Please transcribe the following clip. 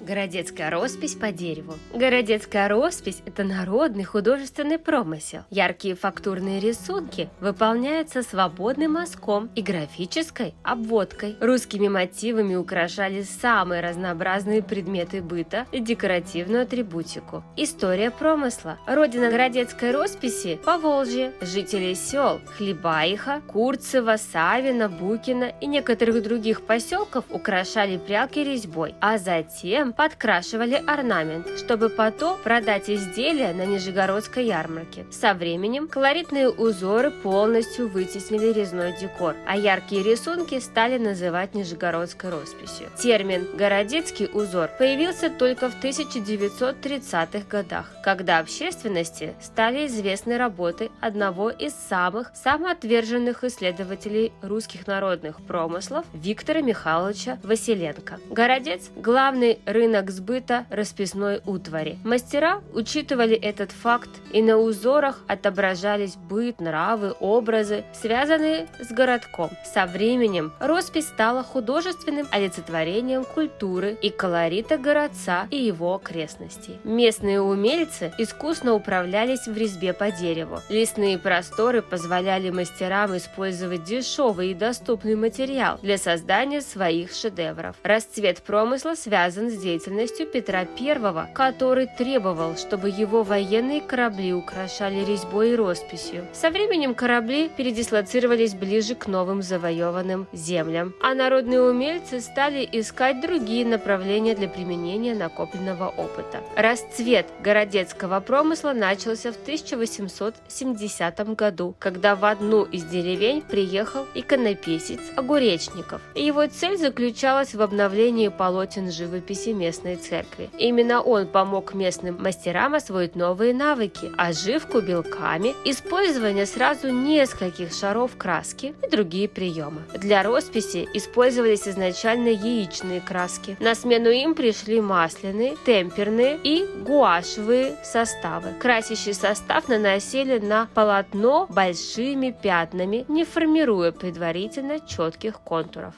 Городецкая роспись по дереву. Городецкая роспись – это народный художественный промысел. Яркие фактурные рисунки выполняются свободным мазком и графической обводкой. Русскими мотивами украшали самые разнообразные предметы быта и декоративную атрибутику. История промысла. Родина городецкой росписи – Поволжье. Жители сел Хлебаиха, Курцево, Савина, Букина и некоторых других поселков украшали прялки резьбой, а затем затем подкрашивали орнамент, чтобы потом продать изделия на Нижегородской ярмарке. Со временем колоритные узоры полностью вытеснили резной декор, а яркие рисунки стали называть нижегородской росписью. Термин «городецкий узор» появился только в 1930-х годах, когда общественности стали известны работы одного из самых самоотверженных исследователей русских народных промыслов Виктора Михайловича Василенко. Городец – главный рынок сбыта расписной утвари. Мастера учитывали этот факт, и на узорах отображались быт, нравы, образы, связанные с городком. Со временем роспись стала художественным олицетворением культуры и колорита городца и его окрестностей. Местные умельцы искусно управлялись в резьбе по дереву. Лесные просторы позволяли мастерам использовать дешевый и доступный материал для создания своих шедевров. Расцвет промысла связан с деятельностью Петра I, который требовал, чтобы его военные корабли украшали резьбой и росписью. Со временем корабли передислоцировались ближе к новым завоеванным землям, а народные умельцы стали искать другие направления для применения накопленного опыта. Расцвет городецкого промысла начался в 1870 году, когда в одну из деревень приехал иконописец Огуречников. Его цель заключалась в обновлении полотен живописи местной церкви. Именно он помог местным мастерам освоить новые навыки, оживку белками, использование сразу нескольких шаров краски и другие приемы. Для росписи использовались изначально яичные краски. На смену им пришли масляные, темперные и гуашевые составы. Красящий состав наносили на полотно большими пятнами, не формируя предварительно четких контуров.